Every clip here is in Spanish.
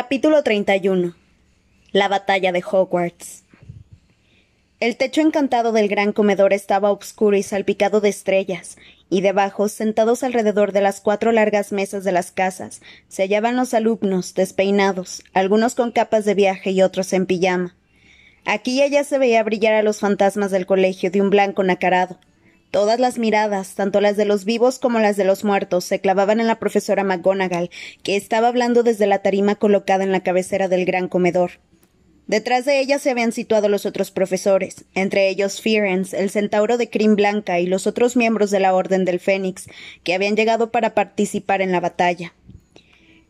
Capítulo 31 La batalla de Hogwarts El techo encantado del gran comedor estaba oscuro y salpicado de estrellas, y debajo, sentados alrededor de las cuatro largas mesas de las casas, se hallaban los alumnos, despeinados, algunos con capas de viaje y otros en pijama. Aquí y allá se veía brillar a los fantasmas del colegio de un blanco nacarado, Todas las miradas, tanto las de los vivos como las de los muertos, se clavaban en la profesora McGonagall, que estaba hablando desde la tarima colocada en la cabecera del gran comedor. Detrás de ella se habían situado los otros profesores, entre ellos Fearens, el centauro de crin blanca y los otros miembros de la Orden del Fénix, que habían llegado para participar en la batalla.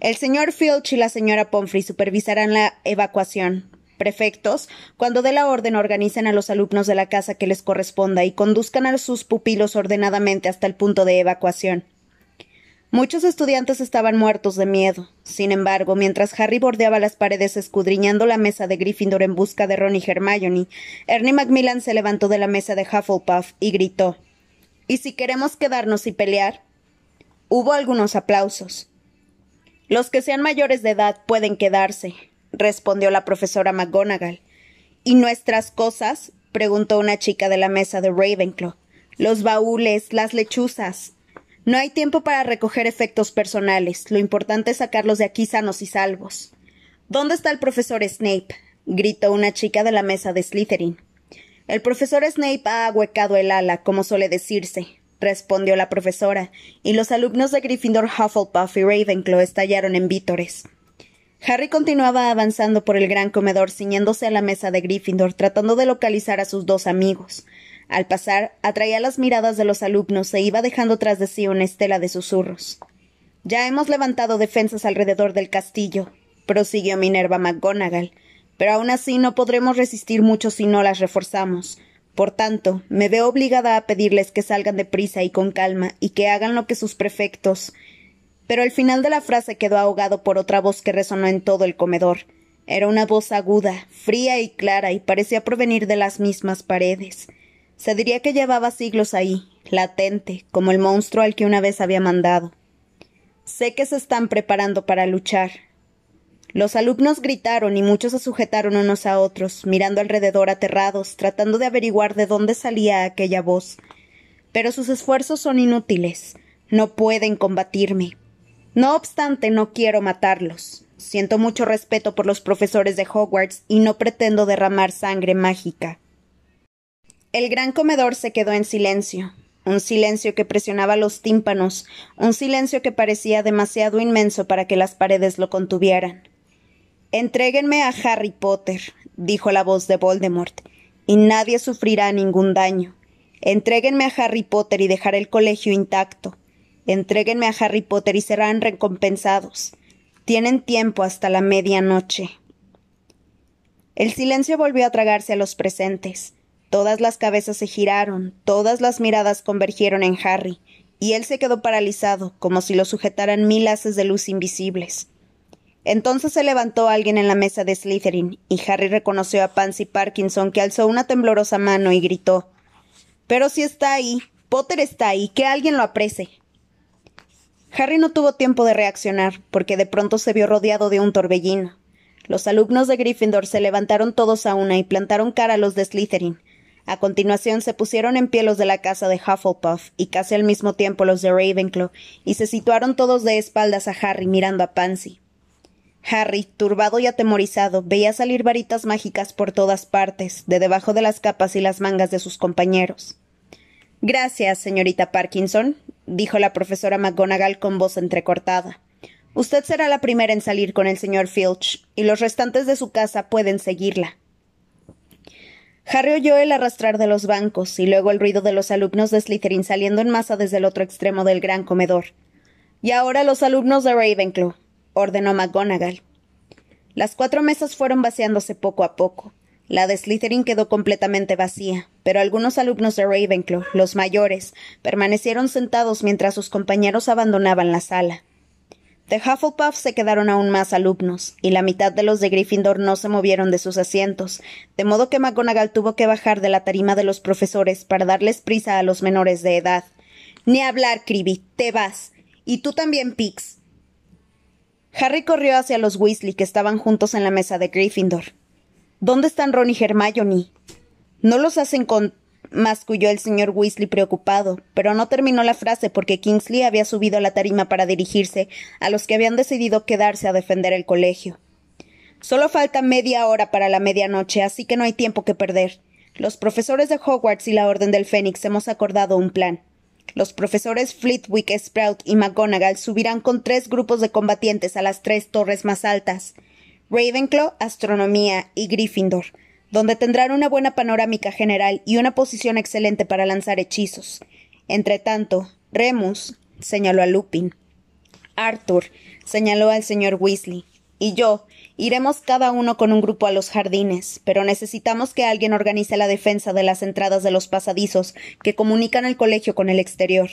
El señor Filch y la señora Pomfrey supervisarán la evacuación, prefectos, cuando dé la orden organicen a los alumnos de la casa que les corresponda y conduzcan a sus pupilos ordenadamente hasta el punto de evacuación. Muchos estudiantes estaban muertos de miedo. Sin embargo, mientras Harry bordeaba las paredes escudriñando la mesa de Gryffindor en busca de Ron y Hermione, Ernie Macmillan se levantó de la mesa de Hufflepuff y gritó ¿Y si queremos quedarnos y pelear? Hubo algunos aplausos. Los que sean mayores de edad pueden quedarse, respondió la profesora McGonagall. ¿Y nuestras cosas? preguntó una chica de la mesa de Ravenclaw. Los baúles, las lechuzas. No hay tiempo para recoger efectos personales. Lo importante es sacarlos de aquí sanos y salvos. ¿Dónde está el profesor Snape? gritó una chica de la mesa de Slytherin. El profesor Snape ha ahuecado el ala, como suele decirse, respondió la profesora, y los alumnos de Gryffindor, Hufflepuff y Ravenclaw estallaron en vítores. Harry continuaba avanzando por el gran comedor ciñéndose a la mesa de Gryffindor, tratando de localizar a sus dos amigos. Al pasar, atraía las miradas de los alumnos e iba dejando tras de sí una estela de susurros. Ya hemos levantado defensas alrededor del castillo, prosiguió Minerva McGonagall, pero aún así no podremos resistir mucho si no las reforzamos. Por tanto, me veo obligada a pedirles que salgan deprisa y con calma y que hagan lo que sus prefectos pero el final de la frase quedó ahogado por otra voz que resonó en todo el comedor. Era una voz aguda, fría y clara, y parecía provenir de las mismas paredes. Se diría que llevaba siglos ahí, latente, como el monstruo al que una vez había mandado. Sé que se están preparando para luchar. Los alumnos gritaron y muchos se sujetaron unos a otros, mirando alrededor aterrados, tratando de averiguar de dónde salía aquella voz. Pero sus esfuerzos son inútiles. No pueden combatirme. No obstante, no quiero matarlos. Siento mucho respeto por los profesores de Hogwarts y no pretendo derramar sangre mágica. El gran comedor se quedó en silencio, un silencio que presionaba los tímpanos, un silencio que parecía demasiado inmenso para que las paredes lo contuvieran. Entréguenme a Harry Potter, dijo la voz de Voldemort, y nadie sufrirá ningún daño. Entréguenme a Harry Potter y dejaré el colegio intacto. Entréguenme a Harry Potter y serán recompensados. Tienen tiempo hasta la medianoche. El silencio volvió a tragarse a los presentes. Todas las cabezas se giraron, todas las miradas convergieron en Harry, y él se quedó paralizado, como si lo sujetaran mil haces de luz invisibles. Entonces se levantó alguien en la mesa de Slytherin, y Harry reconoció a Pansy Parkinson, que alzó una temblorosa mano y gritó Pero si está ahí, Potter está ahí, que alguien lo aprese. Harry no tuvo tiempo de reaccionar, porque de pronto se vio rodeado de un torbellino. Los alumnos de Gryffindor se levantaron todos a una y plantaron cara a los de Slytherin. A continuación se pusieron en pie los de la casa de Hufflepuff y casi al mismo tiempo los de Ravenclaw, y se situaron todos de espaldas a Harry mirando a Pansy. Harry, turbado y atemorizado, veía salir varitas mágicas por todas partes, de debajo de las capas y las mangas de sus compañeros. Gracias, señorita Parkinson, dijo la profesora McGonagall con voz entrecortada. Usted será la primera en salir con el señor Filch, y los restantes de su casa pueden seguirla. Harry oyó el arrastrar de los bancos y luego el ruido de los alumnos de Slytherin saliendo en masa desde el otro extremo del gran comedor. Y ahora los alumnos de Ravenclaw, ordenó McGonagall. Las cuatro mesas fueron vaciándose poco a poco. La de Slytherin quedó completamente vacía, pero algunos alumnos de Ravenclaw, los mayores, permanecieron sentados mientras sus compañeros abandonaban la sala. De Hufflepuff se quedaron aún más alumnos, y la mitad de los de Gryffindor no se movieron de sus asientos, de modo que McGonagall tuvo que bajar de la tarima de los profesores para darles prisa a los menores de edad. Ni hablar, Cribby, te vas. Y tú también, Pix. Harry corrió hacia los Weasley que estaban juntos en la mesa de Gryffindor. ¿Dónde están Ron y Hermione? No los hacen con masculló el señor Weasley preocupado, pero no terminó la frase porque Kingsley había subido a la tarima para dirigirse a los que habían decidido quedarse a defender el colegio. Solo falta media hora para la medianoche, así que no hay tiempo que perder. Los profesores de Hogwarts y la Orden del Fénix hemos acordado un plan. Los profesores Flitwick, Sprout y McGonagall subirán con tres grupos de combatientes a las tres torres más altas Ravenclaw, Astronomía y Gryffindor, donde tendrán una buena panorámica general y una posición excelente para lanzar hechizos. Entretanto, Remus señaló a Lupin. Arthur señaló al señor Weasley. Y yo, iremos cada uno con un grupo a los jardines, pero necesitamos que alguien organice la defensa de las entradas de los pasadizos que comunican el colegio con el exterior.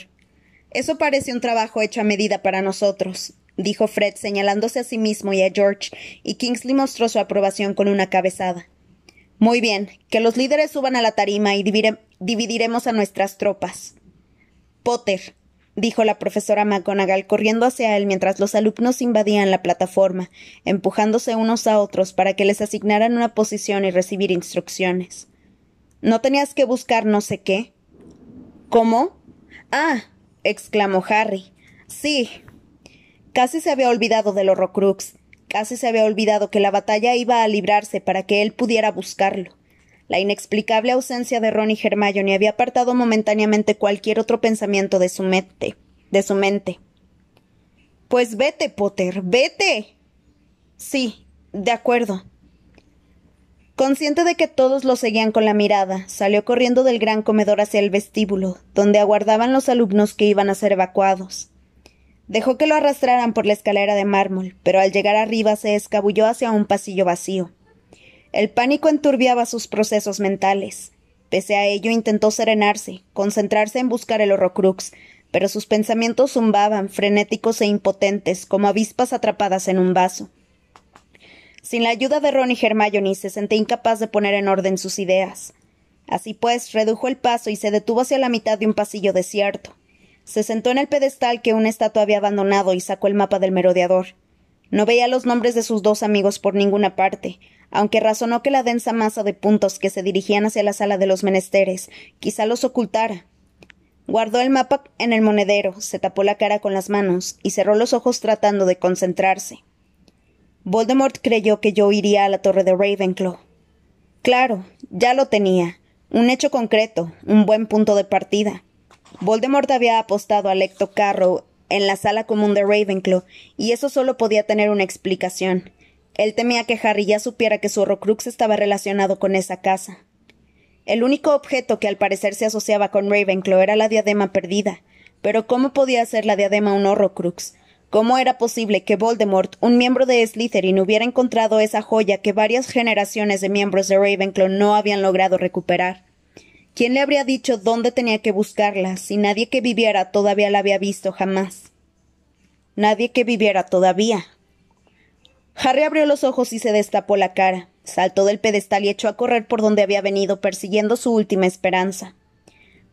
Eso parece un trabajo hecho a medida para nosotros, dijo Fred señalándose a sí mismo y a George, y Kingsley mostró su aprobación con una cabezada. Muy bien, que los líderes suban a la tarima y dividiremos a nuestras tropas. Potter, dijo la profesora McGonagall corriendo hacia él mientras los alumnos invadían la plataforma, empujándose unos a otros para que les asignaran una posición y recibir instrucciones. ¿No tenías que buscar no sé qué? ¿Cómo? Ah, exclamó Harry. Sí. Casi se había olvidado del Horrocrux. Casi se había olvidado que la batalla iba a librarse para que él pudiera buscarlo. La inexplicable ausencia de Ron y Hermione había apartado momentáneamente cualquier otro pensamiento de su mente. De su mente. Pues vete, Potter, vete. Sí, de acuerdo. Consciente de que todos lo seguían con la mirada, salió corriendo del gran comedor hacia el vestíbulo, donde aguardaban los alumnos que iban a ser evacuados. Dejó que lo arrastraran por la escalera de mármol, pero al llegar arriba se escabulló hacia un pasillo vacío. El pánico enturbiaba sus procesos mentales. Pese a ello intentó serenarse, concentrarse en buscar el horrocrux, pero sus pensamientos zumbaban, frenéticos e impotentes, como avispas atrapadas en un vaso. Sin la ayuda de Ron y Hermione se sentía incapaz de poner en orden sus ideas. Así pues, redujo el paso y se detuvo hacia la mitad de un pasillo desierto. Se sentó en el pedestal que una estatua había abandonado y sacó el mapa del merodeador. No veía los nombres de sus dos amigos por ninguna parte, aunque razonó que la densa masa de puntos que se dirigían hacia la sala de los menesteres quizá los ocultara. Guardó el mapa en el monedero, se tapó la cara con las manos y cerró los ojos tratando de concentrarse. Voldemort creyó que yo iría a la torre de Ravenclaw. Claro, ya lo tenía. Un hecho concreto, un buen punto de partida. Voldemort había apostado a Lecto Carrow en la sala común de Ravenclaw, y eso solo podía tener una explicación. Él temía que Harry ya supiera que su Horrocrux estaba relacionado con esa casa. El único objeto que al parecer se asociaba con Ravenclaw era la diadema perdida. Pero ¿cómo podía ser la diadema un Horrocrux? ¿Cómo era posible que Voldemort, un miembro de Slytherin, hubiera encontrado esa joya que varias generaciones de miembros de Ravenclaw no habían logrado recuperar? ¿Quién le habría dicho dónde tenía que buscarla si nadie que viviera todavía la había visto jamás? Nadie que viviera todavía, Harry abrió los ojos y se destapó la cara. Saltó del pedestal y echó a correr por donde había venido, persiguiendo su última esperanza.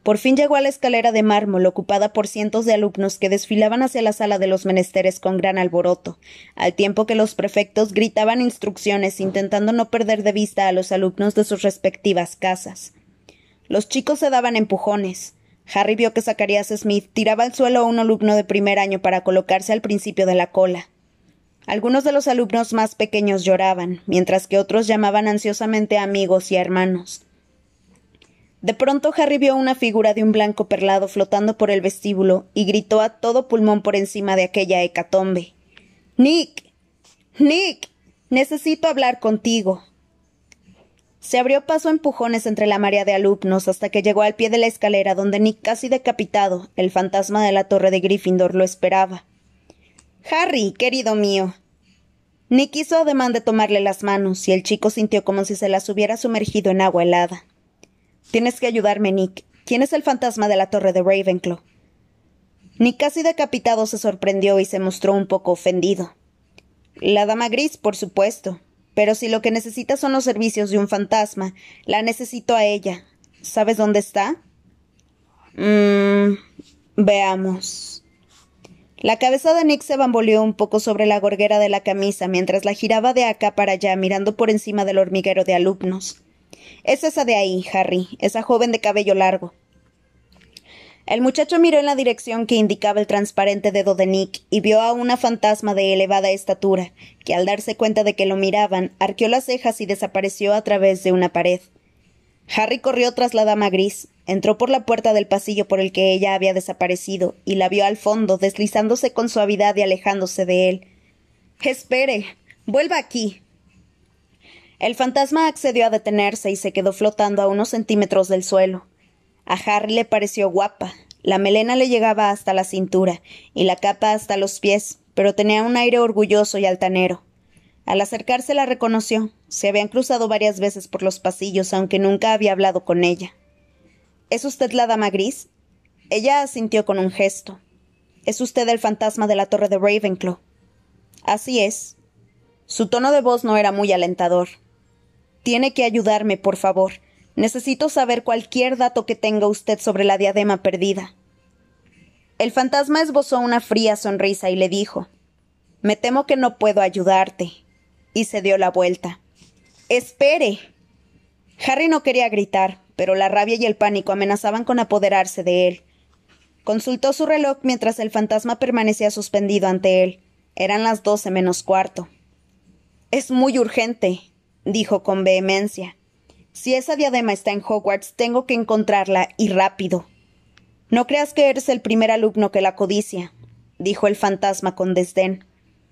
Por fin llegó a la escalera de mármol, ocupada por cientos de alumnos que desfilaban hacia la sala de los menesteres con gran alboroto, al tiempo que los prefectos gritaban instrucciones intentando no perder de vista a los alumnos de sus respectivas casas. Los chicos se daban empujones. Harry vio que Zacarías Smith tiraba al suelo a un alumno de primer año para colocarse al principio de la cola. Algunos de los alumnos más pequeños lloraban, mientras que otros llamaban ansiosamente a amigos y a hermanos. De pronto Harry vio una figura de un blanco perlado flotando por el vestíbulo y gritó a todo pulmón por encima de aquella hecatombe. Nick. Nick. Necesito hablar contigo. Se abrió paso a empujones entre la marea de alumnos hasta que llegó al pie de la escalera donde Nick, casi decapitado, el fantasma de la torre de Gryffindor, lo esperaba. Harry, querido mío. Nick hizo ademán de tomarle las manos, y el chico sintió como si se las hubiera sumergido en agua helada. Tienes que ayudarme, Nick. ¿Quién es el fantasma de la torre de Ravenclaw? Nick casi decapitado se sorprendió y se mostró un poco ofendido. La dama gris, por supuesto. Pero si lo que necesita son los servicios de un fantasma, la necesito a ella. ¿Sabes dónde está? Mmm. Veamos. La cabeza de Nick se bamboleó un poco sobre la gorguera de la camisa mientras la giraba de acá para allá mirando por encima del hormiguero de alumnos. Es esa de ahí, Harry, esa joven de cabello largo. El muchacho miró en la dirección que indicaba el transparente dedo de Nick y vio a una fantasma de elevada estatura, que al darse cuenta de que lo miraban, arqueó las cejas y desapareció a través de una pared. Harry corrió tras la dama gris, entró por la puerta del pasillo por el que ella había desaparecido y la vio al fondo, deslizándose con suavidad y alejándose de él. Espere. Vuelva aquí. El fantasma accedió a detenerse y se quedó flotando a unos centímetros del suelo. A Harry le pareció guapa. La melena le llegaba hasta la cintura y la capa hasta los pies, pero tenía un aire orgulloso y altanero. Al acercarse la reconoció. Se habían cruzado varias veces por los pasillos, aunque nunca había hablado con ella. ¿Es usted la dama gris? Ella asintió con un gesto. ¿Es usted el fantasma de la torre de Ravenclaw? Así es. Su tono de voz no era muy alentador. Tiene que ayudarme, por favor. Necesito saber cualquier dato que tenga usted sobre la diadema perdida. El fantasma esbozó una fría sonrisa y le dijo Me temo que no puedo ayudarte. y se dio la vuelta. Espere. Harry no quería gritar, pero la rabia y el pánico amenazaban con apoderarse de él. Consultó su reloj mientras el fantasma permanecía suspendido ante él. Eran las doce menos cuarto. Es muy urgente, dijo con vehemencia. Si esa diadema está en Hogwarts, tengo que encontrarla y rápido. No creas que eres el primer alumno que la codicia, dijo el fantasma con desdén.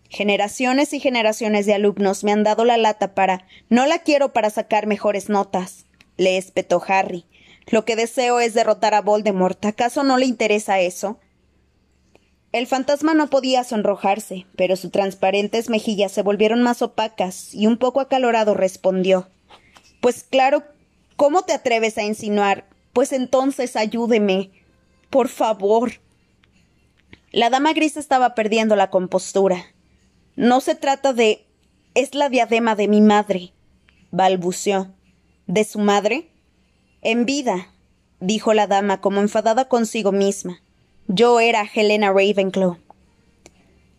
Generaciones y generaciones de alumnos me han dado la lata para. No la quiero para sacar mejores notas, le espetó Harry. Lo que deseo es derrotar a Voldemort. ¿Acaso no le interesa eso? El fantasma no podía sonrojarse, pero sus transparentes mejillas se volvieron más opacas y un poco acalorado respondió. Pues claro, ¿cómo te atreves a insinuar? Pues entonces ayúdeme. Por favor. La dama gris estaba perdiendo la compostura. No se trata de. es la diadema de mi madre. balbuceó. ¿De su madre? En vida, dijo la dama como enfadada consigo misma. Yo era Helena Ravenclaw.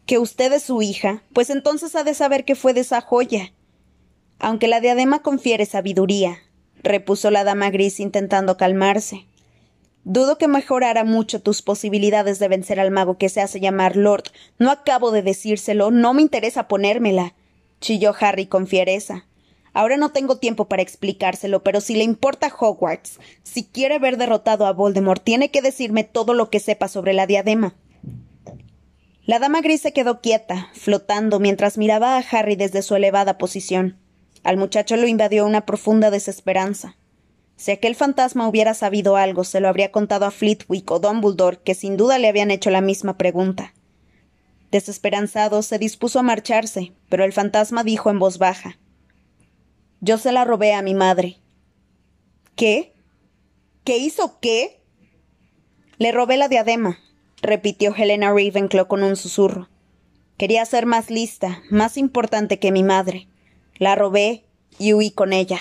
¿Que usted es su hija? Pues entonces ha de saber que fue de esa joya. Aunque la diadema confiere sabiduría, repuso la dama gris intentando calmarse. Dudo que mejorara mucho tus posibilidades de vencer al mago que se hace llamar Lord. No acabo de decírselo, no me interesa ponérmela. chilló Harry con fiereza. Ahora no tengo tiempo para explicárselo, pero si le importa Hogwarts, si quiere ver derrotado a Voldemort, tiene que decirme todo lo que sepa sobre la diadema. La dama gris se quedó quieta, flotando, mientras miraba a Harry desde su elevada posición. Al muchacho lo invadió una profunda desesperanza. Si aquel fantasma hubiera sabido algo, se lo habría contado a Flitwick o Dumbledore, que sin duda le habían hecho la misma pregunta. Desesperanzado, se dispuso a marcharse, pero el fantasma dijo en voz baja Yo se la robé a mi madre. ¿Qué? ¿Qué hizo qué? Le robé la diadema, repitió Helena Ravenclaw con un susurro. Quería ser más lista, más importante que mi madre. La robé y huí con ella.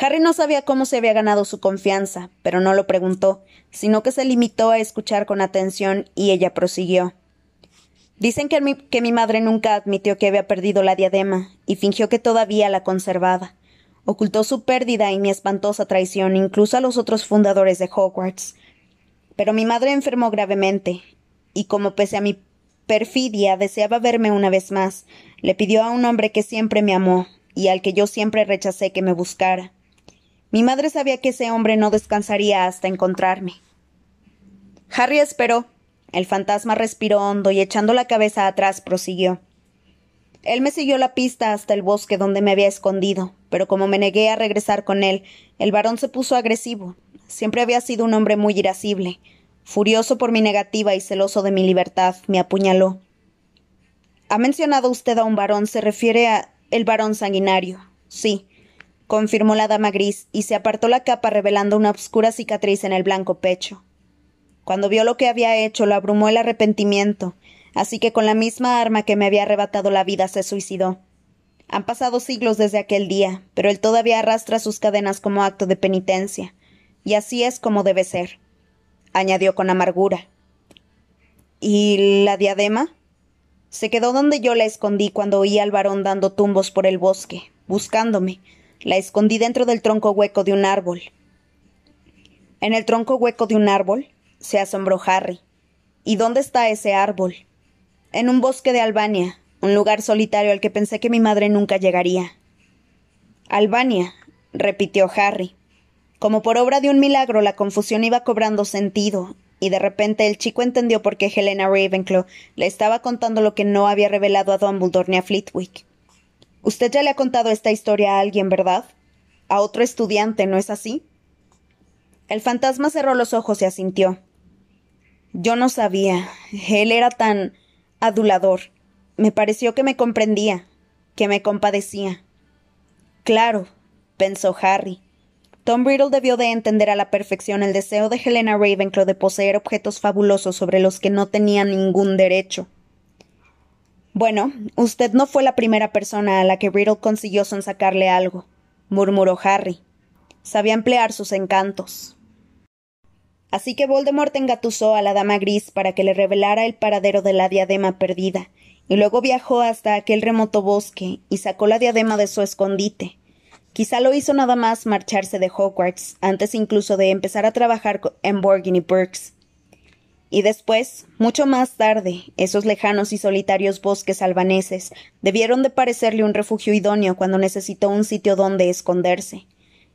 Harry no sabía cómo se había ganado su confianza, pero no lo preguntó, sino que se limitó a escuchar con atención y ella prosiguió. Dicen que mi, que mi madre nunca admitió que había perdido la diadema y fingió que todavía la conservaba. Ocultó su pérdida y mi espantosa traición incluso a los otros fundadores de Hogwarts. Pero mi madre enfermó gravemente, y como pese a mi perfidia deseaba verme una vez más, le pidió a un hombre que siempre me amó y al que yo siempre rechacé que me buscara. Mi madre sabía que ese hombre no descansaría hasta encontrarme. Harry esperó. El fantasma respiró hondo y echando la cabeza atrás prosiguió. Él me siguió la pista hasta el bosque donde me había escondido, pero como me negué a regresar con él, el varón se puso agresivo. Siempre había sido un hombre muy irascible. Furioso por mi negativa y celoso de mi libertad, me apuñaló. ¿Ha mencionado usted a un varón? ¿Se refiere a el varón sanguinario? Sí, confirmó la dama gris, y se apartó la capa revelando una oscura cicatriz en el blanco pecho. Cuando vio lo que había hecho, lo abrumó el arrepentimiento, así que con la misma arma que me había arrebatado la vida se suicidó. Han pasado siglos desde aquel día, pero él todavía arrastra sus cadenas como acto de penitencia, y así es como debe ser añadió con amargura. ¿Y la diadema? Se quedó donde yo la escondí cuando oí al varón dando tumbos por el bosque, buscándome. La escondí dentro del tronco hueco de un árbol. ¿En el tronco hueco de un árbol? se asombró Harry. ¿Y dónde está ese árbol? En un bosque de Albania, un lugar solitario al que pensé que mi madre nunca llegaría. Albania, repitió Harry. Como por obra de un milagro la confusión iba cobrando sentido, y de repente el chico entendió por qué Helena Ravenclaw le estaba contando lo que no había revelado a Dumbledore ni a Flitwick. Usted ya le ha contado esta historia a alguien, ¿verdad? A otro estudiante, ¿no es así? El fantasma cerró los ojos y asintió. Yo no sabía. Él era tan adulador. Me pareció que me comprendía, que me compadecía. Claro, pensó Harry. Tom Riddle debió de entender a la perfección el deseo de Helena Ravenclaw de poseer objetos fabulosos sobre los que no tenía ningún derecho. Bueno, usted no fue la primera persona a la que Riddle consiguió sonsacarle algo, murmuró Harry. Sabía emplear sus encantos. Así que Voldemort engatusó a la dama gris para que le revelara el paradero de la diadema perdida, y luego viajó hasta aquel remoto bosque y sacó la diadema de su escondite. Quizá lo hizo nada más marcharse de Hogwarts, antes incluso de empezar a trabajar en Borgin y Burks. Y después, mucho más tarde, esos lejanos y solitarios bosques albaneses debieron de parecerle un refugio idóneo cuando necesitó un sitio donde esconderse.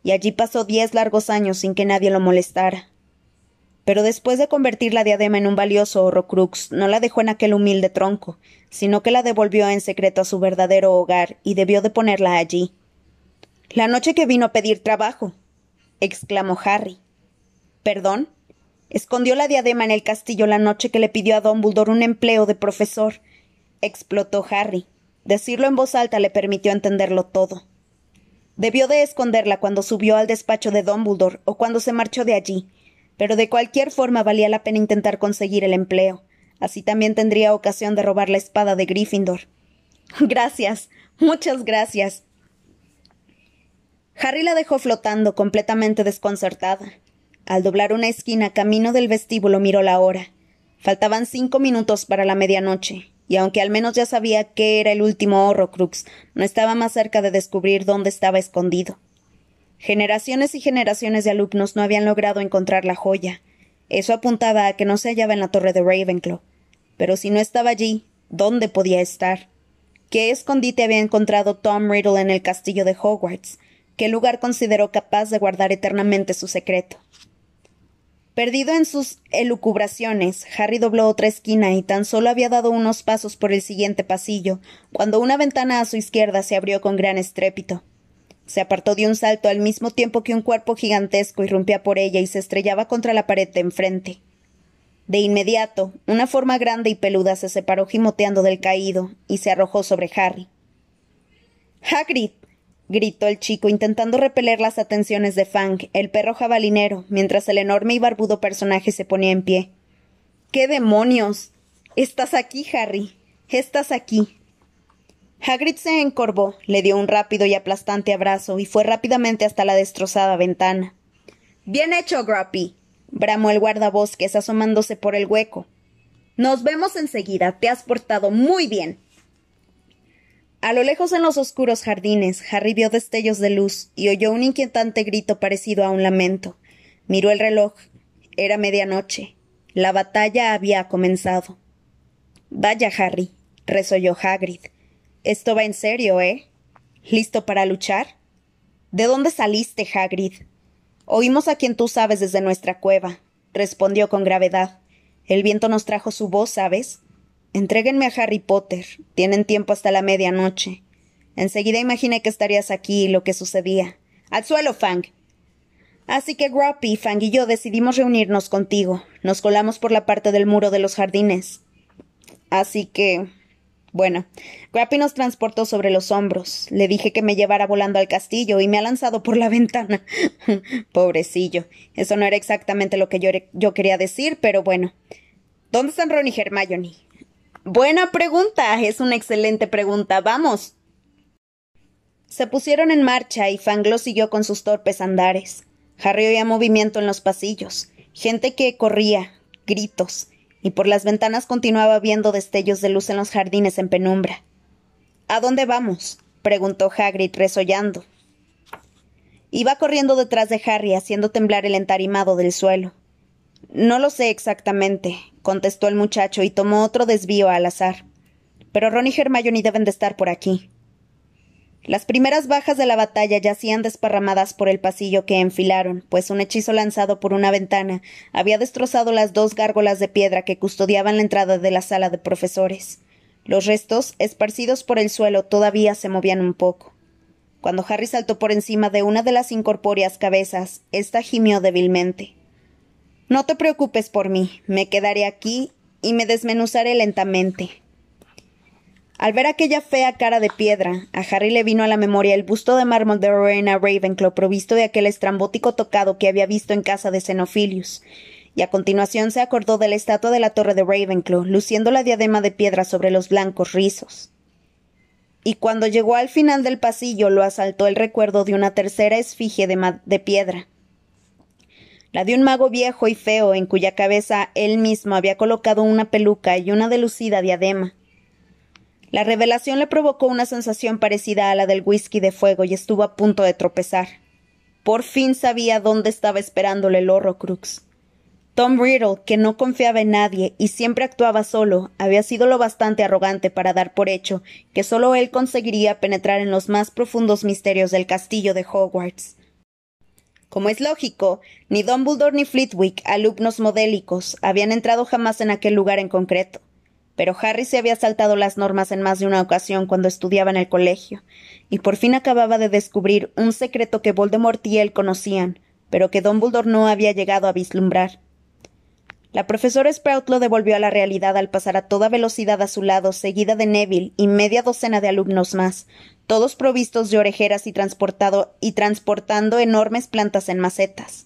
Y allí pasó diez largos años sin que nadie lo molestara. Pero después de convertir la diadema en un valioso horrocrux, no la dejó en aquel humilde tronco, sino que la devolvió en secreto a su verdadero hogar y debió de ponerla allí. La noche que vino a pedir trabajo, exclamó Harry. ¿Perdón? Escondió la diadema en el castillo la noche que le pidió a Dumbledore un empleo de profesor. explotó Harry. Decirlo en voz alta le permitió entenderlo todo. Debió de esconderla cuando subió al despacho de Dumbledore o cuando se marchó de allí, pero de cualquier forma valía la pena intentar conseguir el empleo. Así también tendría ocasión de robar la espada de Gryffindor. Gracias. Muchas gracias. Harry la dejó flotando, completamente desconcertada. Al doblar una esquina camino del vestíbulo miró la hora. Faltaban cinco minutos para la medianoche, y aunque al menos ya sabía qué era el último Horrocrux, no estaba más cerca de descubrir dónde estaba escondido. Generaciones y generaciones de alumnos no habían logrado encontrar la joya. Eso apuntaba a que no se hallaba en la torre de Ravenclaw. Pero si no estaba allí, ¿dónde podía estar? ¿Qué escondite había encontrado Tom Riddle en el castillo de Hogwarts? ¿Qué lugar consideró capaz de guardar eternamente su secreto? Perdido en sus elucubraciones, Harry dobló otra esquina y tan solo había dado unos pasos por el siguiente pasillo, cuando una ventana a su izquierda se abrió con gran estrépito. Se apartó de un salto al mismo tiempo que un cuerpo gigantesco irrumpía por ella y se estrellaba contra la pared de enfrente. De inmediato, una forma grande y peluda se separó gimoteando del caído y se arrojó sobre Harry. Hagrid. Gritó el chico intentando repeler las atenciones de Fang, el perro jabalinero, mientras el enorme y barbudo personaje se ponía en pie. ¡Qué demonios! Estás aquí, Harry. Estás aquí. Hagrid se encorvó, le dio un rápido y aplastante abrazo y fue rápidamente hasta la destrozada ventana. Bien hecho, Grumpy, bramó el guardabosques asomándose por el hueco. Nos vemos enseguida. Te has portado muy bien. A lo lejos en los oscuros jardines, Harry vio destellos de luz y oyó un inquietante grito parecido a un lamento. Miró el reloj. Era medianoche. La batalla había comenzado. Vaya, Harry, resolló Hagrid. Esto va en serio, ¿eh? ¿Listo para luchar? ¿De dónde saliste, Hagrid? Oímos a quien tú sabes desde nuestra cueva, respondió con gravedad. El viento nos trajo su voz, ¿sabes? Entréguenme a Harry Potter. Tienen tiempo hasta la medianoche. Enseguida imaginé que estarías aquí y lo que sucedía. ¡Al suelo, Fang! Así que Grumpy, Fang y yo decidimos reunirnos contigo. Nos colamos por la parte del muro de los jardines. Así que bueno, Grappy nos transportó sobre los hombros. Le dije que me llevara volando al castillo y me ha lanzado por la ventana. Pobrecillo. Eso no era exactamente lo que yo, yo, quería decir, pero bueno. ¿Dónde están Ron y Hermione? Buena pregunta. Es una excelente pregunta. Vamos. Se pusieron en marcha y Fanglo siguió con sus torpes andares. Harry oía movimiento en los pasillos. Gente que corría, gritos. y por las ventanas continuaba viendo destellos de luz en los jardines en penumbra. ¿A dónde vamos? preguntó Hagrid resollando. Iba corriendo detrás de Harry, haciendo temblar el entarimado del suelo. No lo sé exactamente, contestó el muchacho y tomó otro desvío al azar. Pero Ron y Hermione deben de estar por aquí. Las primeras bajas de la batalla yacían desparramadas por el pasillo que enfilaron, pues un hechizo lanzado por una ventana había destrozado las dos gárgolas de piedra que custodiaban la entrada de la sala de profesores. Los restos, esparcidos por el suelo, todavía se movían un poco. Cuando Harry saltó por encima de una de las incorpóreas cabezas, ésta gimió débilmente. No te preocupes por mí, me quedaré aquí y me desmenuzaré lentamente. Al ver aquella fea cara de piedra, a Harry le vino a la memoria el busto de mármol de Rowena Ravenclaw provisto de aquel estrambótico tocado que había visto en casa de Xenophilius, y a continuación se acordó de la estatua de la torre de Ravenclaw, luciendo la diadema de piedra sobre los blancos rizos. Y cuando llegó al final del pasillo lo asaltó el recuerdo de una tercera esfinge de, de piedra, la de un mago viejo y feo en cuya cabeza él mismo había colocado una peluca y una delucida diadema. La revelación le provocó una sensación parecida a la del whisky de fuego y estuvo a punto de tropezar. Por fin sabía dónde estaba esperándole el Horrocrux. Tom Riddle, que no confiaba en nadie y siempre actuaba solo, había sido lo bastante arrogante para dar por hecho que solo él conseguiría penetrar en los más profundos misterios del castillo de Hogwarts. Como es lógico, ni Dumbledore ni Flitwick, alumnos modélicos, habían entrado jamás en aquel lugar en concreto. Pero Harry se había saltado las normas en más de una ocasión cuando estudiaba en el colegio, y por fin acababa de descubrir un secreto que Voldemort y él conocían, pero que Dumbledore no había llegado a vislumbrar. La profesora Sprout lo devolvió a la realidad al pasar a toda velocidad a su lado, seguida de Neville y media docena de alumnos más, todos provistos de orejeras y, transportando enormes plantas en macetas.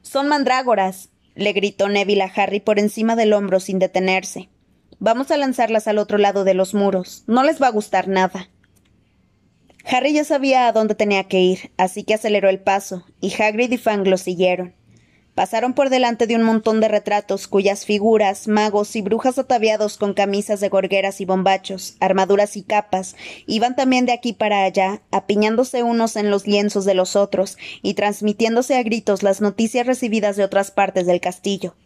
Son mandrágoras, le gritó Neville a Harry por encima del hombro sin detenerse. Vamos a lanzarlas al otro lado de los muros. No les va a gustar nada. Harry ya sabía a dónde tenía que ir, así que aceleró el paso, y Hagrid y Fang lo siguieron. Pasaron por delante de un montón de retratos cuyas figuras, magos y brujas ataviados con camisas de gorgueras y bombachos, armaduras y capas, iban también de aquí para allá, apiñándose unos en los lienzos de los otros y transmitiéndose a gritos las noticias recibidas de otras partes del castillo.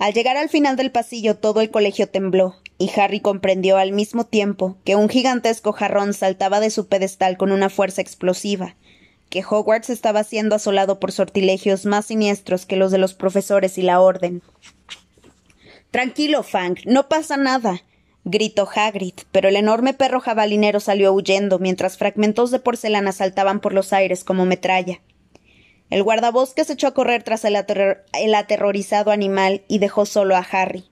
Al llegar al final del pasillo todo el colegio tembló, y Harry comprendió al mismo tiempo que un gigantesco jarrón saltaba de su pedestal con una fuerza explosiva, que Hogwarts estaba siendo asolado por sortilegios más siniestros que los de los profesores y la orden. Tranquilo, Fang, no pasa nada, gritó Hagrid, pero el enorme perro jabalinero salió huyendo mientras fragmentos de porcelana saltaban por los aires como metralla. El guardabosques echó a correr tras el, aterrorizado animal y dejó solo a Harry.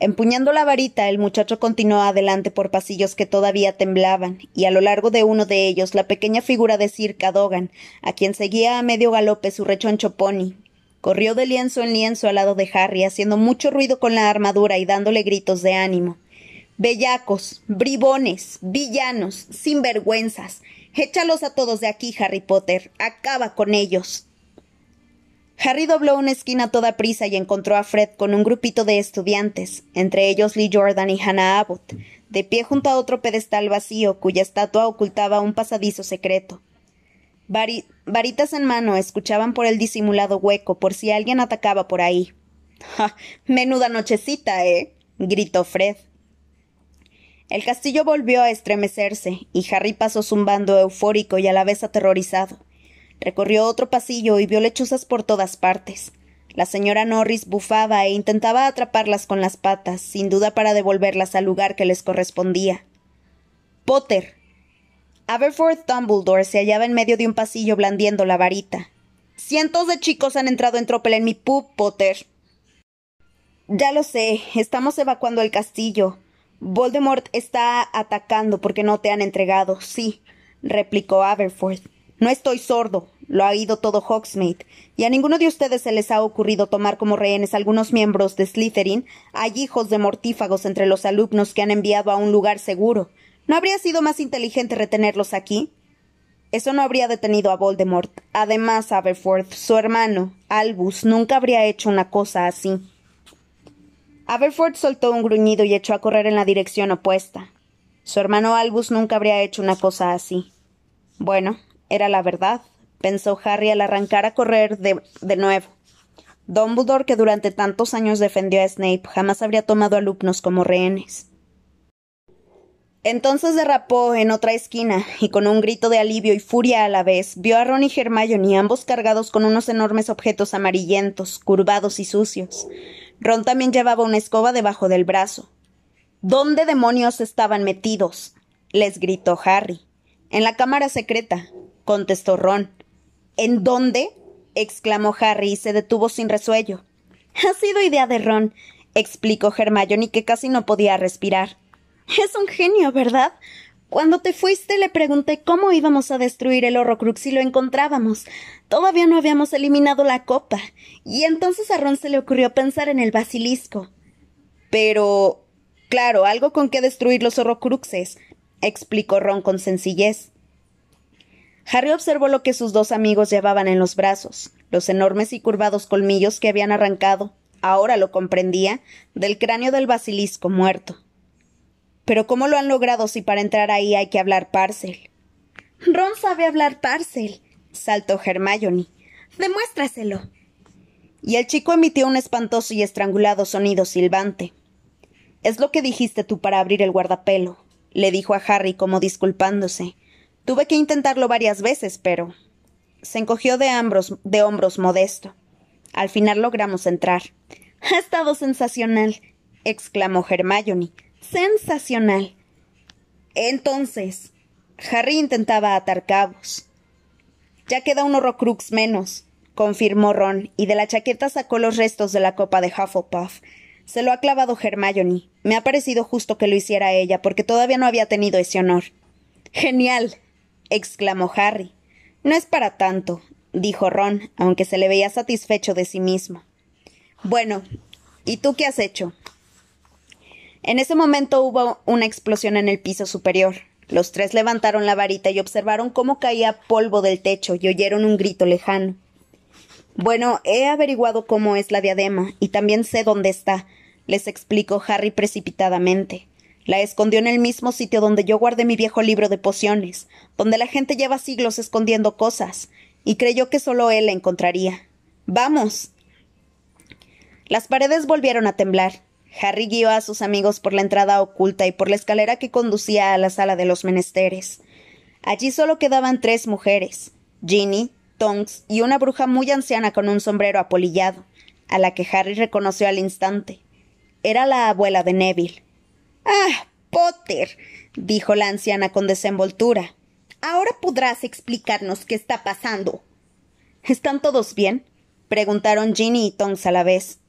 Empuñando la varita, el muchacho continuó adelante por pasillos que todavía temblaban, y a lo largo de uno de ellos la pequeña figura de Sir Cadogan, a quien seguía a medio galope su rechoncho pony, corrió de lienzo en lienzo al lado de Harry, haciendo mucho ruido con la armadura y dándole gritos de ánimo. Bellacos, bribones, villanos, sinvergüenzas, Échalos a todos de aquí, Harry Potter. Acaba con ellos. Harry dobló una esquina toda prisa y encontró a Fred con un grupito de estudiantes, entre ellos Lee Jordan y Hannah Abbott, de pie junto a otro pedestal vacío cuya estatua ocultaba un pasadizo secreto. varitas en mano escuchaban por el disimulado hueco por si alguien atacaba por ahí. ¡Ja! Menuda nochecita, ¿eh? gritó Fred. El castillo volvió a estremecerse, y Harry pasó zumbando eufórico y a la vez aterrorizado. Recorrió otro pasillo y vio lechuzas por todas partes. La señora Norris bufaba e intentaba atraparlas con las patas, sin duda para devolverlas al lugar que les correspondía. Potter. Aberforth Dumbledore se hallaba en medio de un pasillo blandiendo la varita. Cientos de chicos han entrado en tropel en mi pub, Potter. Ya lo sé, estamos evacuando el castillo. Voldemort está atacando porque no te han entregado, sí, replicó Aberforth. No estoy sordo, lo ha oído todo Hogsmeade, y a ninguno de ustedes se les ha ocurrido tomar como rehenes algunos miembros de Slytherin. Hay hijos de mortífagos entre los alumnos que han enviado a un lugar seguro. ¿No habría sido más inteligente retenerlos aquí? Eso no habría detenido a Voldemort. Además, Aberforth, su hermano, Albus, nunca habría hecho una cosa así. Aberford soltó un gruñido y echó a correr en la dirección opuesta. Su hermano Albus nunca habría hecho una cosa así. Bueno, era la verdad, pensó Harry al arrancar a correr de, de nuevo. Dumbledore, que durante tantos años defendió a Snape, jamás habría tomado alumnos como rehenes. Entonces derrapó en otra esquina y con un grito de alivio y furia a la vez vio a Ron y Hermione ambos cargados con unos enormes objetos amarillentos, curvados y sucios. Ron también llevaba una escoba debajo del brazo. ¿Dónde demonios estaban metidos? les gritó Harry. En la cámara secreta, contestó Ron. ¿En dónde? exclamó Harry y se detuvo sin resuello. Ha sido idea de Ron, explicó Hermione que casi no podía respirar. Es un genio, ¿verdad? Cuando te fuiste le pregunté cómo íbamos a destruir el Horrocrux si lo encontrábamos. Todavía no habíamos eliminado la copa. Y entonces a Ron se le ocurrió pensar en el basilisco. Pero. Claro, algo con que destruir los Horrocruxes, explicó Ron con sencillez. Harry observó lo que sus dos amigos llevaban en los brazos, los enormes y curvados colmillos que habían arrancado, ahora lo comprendía, del cráneo del basilisco muerto. Pero ¿cómo lo han logrado si para entrar ahí hay que hablar Parcel? Ron sabe hablar Parcel, saltó Hermione. Demuéstraselo. Y el chico emitió un espantoso y estrangulado sonido silbante. Es lo que dijiste tú para abrir el guardapelo, le dijo a Harry como disculpándose. Tuve que intentarlo varias veces, pero. Se encogió de, de hombros modesto. Al final logramos entrar. Ha estado sensacional, exclamó Hermione. Sensacional. Entonces, Harry intentaba atar cabos. Ya queda un horrocrux menos, confirmó Ron, y de la chaqueta sacó los restos de la copa de Hufflepuff. Se lo ha clavado Hermione. Me ha parecido justo que lo hiciera ella, porque todavía no había tenido ese honor. Genial. Exclamó Harry. No es para tanto, dijo Ron, aunque se le veía satisfecho de sí mismo. Bueno, ¿y tú qué has hecho? En ese momento hubo una explosión en el piso superior. Los tres levantaron la varita y observaron cómo caía polvo del techo y oyeron un grito lejano. Bueno, he averiguado cómo es la diadema y también sé dónde está, les explicó Harry precipitadamente. La escondió en el mismo sitio donde yo guardé mi viejo libro de pociones, donde la gente lleva siglos escondiendo cosas, y creyó que solo él la encontraría. Vamos. Las paredes volvieron a temblar. Harry guió a sus amigos por la entrada oculta y por la escalera que conducía a la sala de los menesteres. Allí solo quedaban tres mujeres, Ginny, Tonks y una bruja muy anciana con un sombrero apolillado, a la que Harry reconoció al instante. Era la abuela de Neville. Ah, Potter, dijo la anciana con desenvoltura. Ahora podrás explicarnos qué está pasando. ¿Están todos bien? preguntaron Ginny y Tonks a la vez.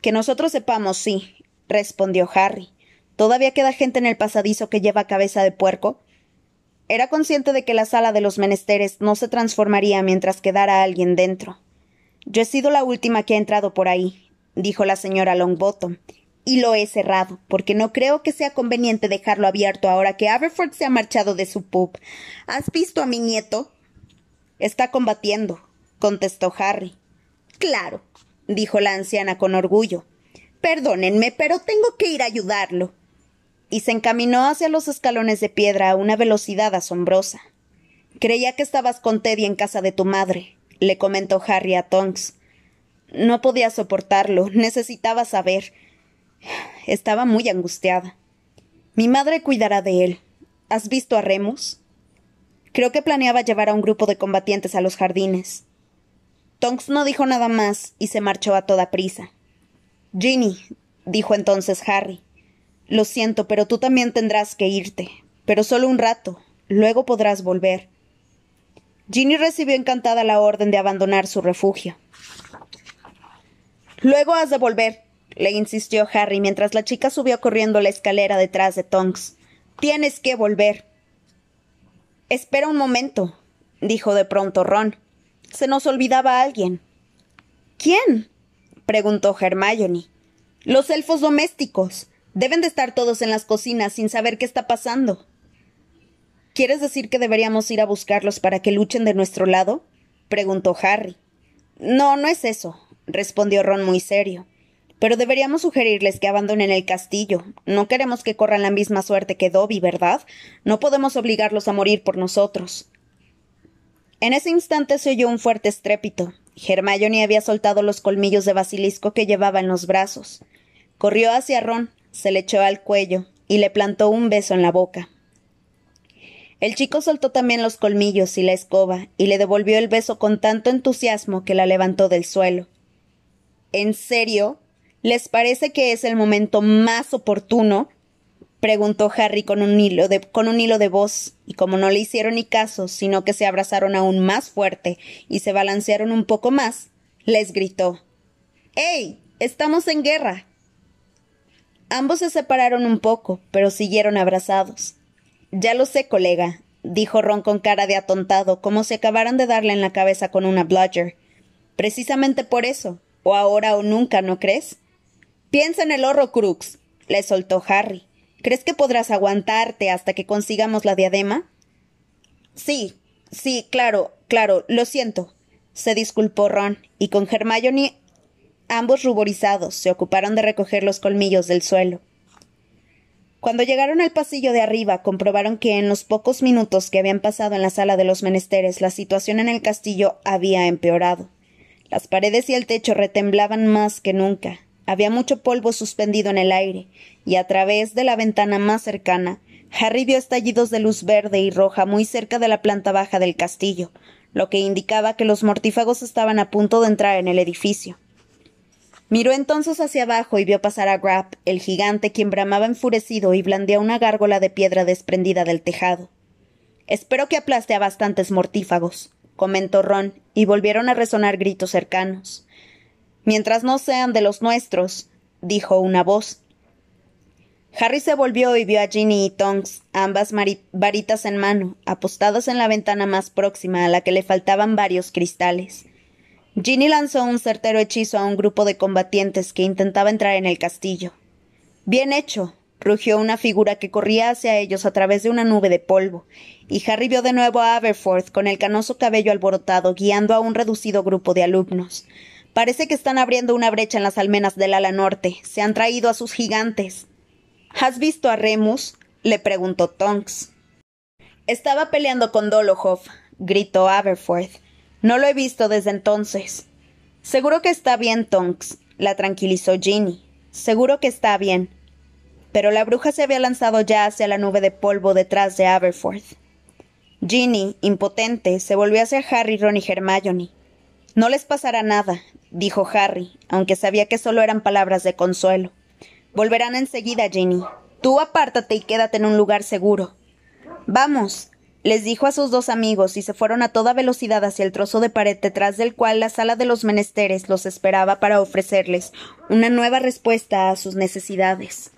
Que nosotros sepamos, sí, respondió Harry. ¿Todavía queda gente en el pasadizo que lleva cabeza de puerco? Era consciente de que la sala de los menesteres no se transformaría mientras quedara alguien dentro. Yo he sido la última que ha entrado por ahí, dijo la señora Longbottom, y lo he cerrado, porque no creo que sea conveniente dejarlo abierto ahora que Aberford se ha marchado de su pub. ¿Has visto a mi nieto? Está combatiendo, contestó Harry. Claro, dijo la anciana con orgullo. Perdónenme, pero tengo que ir a ayudarlo. Y se encaminó hacia los escalones de piedra a una velocidad asombrosa. Creía que estabas con Teddy en casa de tu madre, le comentó Harry a Tonks. No podía soportarlo, necesitaba saber. Estaba muy angustiada. Mi madre cuidará de él. ¿Has visto a Remus? Creo que planeaba llevar a un grupo de combatientes a los jardines. Tonks no dijo nada más y se marchó a toda prisa. Ginny, dijo entonces Harry, lo siento, pero tú también tendrás que irte, pero solo un rato, luego podrás volver. Ginny recibió encantada la orden de abandonar su refugio. Luego has de volver, le insistió Harry mientras la chica subió corriendo la escalera detrás de Tonks. Tienes que volver. Espera un momento, dijo de pronto Ron. Se nos olvidaba alguien. ¿Quién? preguntó Hermione. Los elfos domésticos. Deben de estar todos en las cocinas sin saber qué está pasando. ¿Quieres decir que deberíamos ir a buscarlos para que luchen de nuestro lado? preguntó Harry. No, no es eso, respondió Ron muy serio. Pero deberíamos sugerirles que abandonen el castillo. No queremos que corran la misma suerte que Dobby, ¿verdad? No podemos obligarlos a morir por nosotros. En ese instante se oyó un fuerte estrépito. Hermione había soltado los colmillos de basilisco que llevaba en los brazos. Corrió hacia Ron, se le echó al cuello y le plantó un beso en la boca. El chico soltó también los colmillos y la escoba y le devolvió el beso con tanto entusiasmo que la levantó del suelo. ¿En serio? ¿Les parece que es el momento más oportuno? preguntó Harry con un hilo de, con un hilo de voz, y como no le hicieron ni caso, sino que se abrazaron aún más fuerte y se balancearon un poco más, les gritó ¡Ey! Estamos en guerra. Ambos se separaron un poco, pero siguieron abrazados. Ya lo sé, colega, dijo Ron con cara de atontado, como si acabaran de darle en la cabeza con una bludger. Precisamente por eso, o ahora o nunca, ¿no crees? Piensa en el Crux, le soltó Harry. ¿Crees que podrás aguantarte hasta que consigamos la diadema? Sí, sí, claro, claro, lo siento, se disculpó Ron, y con Hermione ambos ruborizados se ocuparon de recoger los colmillos del suelo. Cuando llegaron al pasillo de arriba, comprobaron que en los pocos minutos que habían pasado en la sala de los menesteres, la situación en el castillo había empeorado. Las paredes y el techo retemblaban más que nunca, había mucho polvo suspendido en el aire, y a través de la ventana más cercana, Harry vio estallidos de luz verde y roja muy cerca de la planta baja del castillo, lo que indicaba que los mortífagos estaban a punto de entrar en el edificio. Miró entonces hacia abajo y vio pasar a Grap, el gigante, quien bramaba enfurecido y blandía una gárgola de piedra desprendida del tejado. Espero que aplaste a bastantes mortífagos, comentó Ron, y volvieron a resonar gritos cercanos. Mientras no sean de los nuestros, dijo una voz. Harry se volvió y vio a Ginny y Tonks, ambas varitas en mano, apostadas en la ventana más próxima a la que le faltaban varios cristales. Ginny lanzó un certero hechizo a un grupo de combatientes que intentaba entrar en el castillo. Bien hecho, rugió una figura que corría hacia ellos a través de una nube de polvo, y Harry vio de nuevo a Aberforth con el canoso cabello alborotado guiando a un reducido grupo de alumnos. Parece que están abriendo una brecha en las almenas del ala norte. Se han traído a sus gigantes. ¿Has visto a Remus? le preguntó Tonks. Estaba peleando con Dolohoff, gritó Aberforth. No lo he visto desde entonces. Seguro que está bien, Tonks, la tranquilizó Ginny. Seguro que está bien. Pero la bruja se había lanzado ya hacia la nube de polvo detrás de Aberforth. Ginny, impotente, se volvió hacia Harry, Ron y Hermione. No les pasará nada, dijo Harry, aunque sabía que solo eran palabras de consuelo. Volverán enseguida, Jenny. Tú apártate y quédate en un lugar seguro. Vamos, les dijo a sus dos amigos y se fueron a toda velocidad hacia el trozo de pared detrás del cual la sala de los menesteres los esperaba para ofrecerles una nueva respuesta a sus necesidades.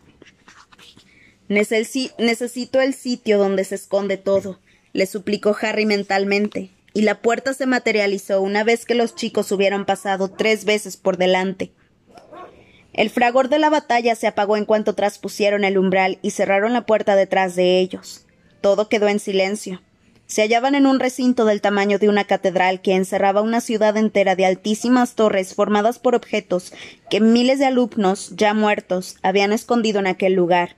necesito el sitio donde se esconde todo, le suplicó Harry mentalmente, y la puerta se materializó una vez que los chicos hubieran pasado tres veces por delante. El fragor de la batalla se apagó en cuanto traspusieron el umbral y cerraron la puerta detrás de ellos. Todo quedó en silencio. Se hallaban en un recinto del tamaño de una catedral que encerraba una ciudad entera de altísimas torres formadas por objetos que miles de alumnos, ya muertos, habían escondido en aquel lugar.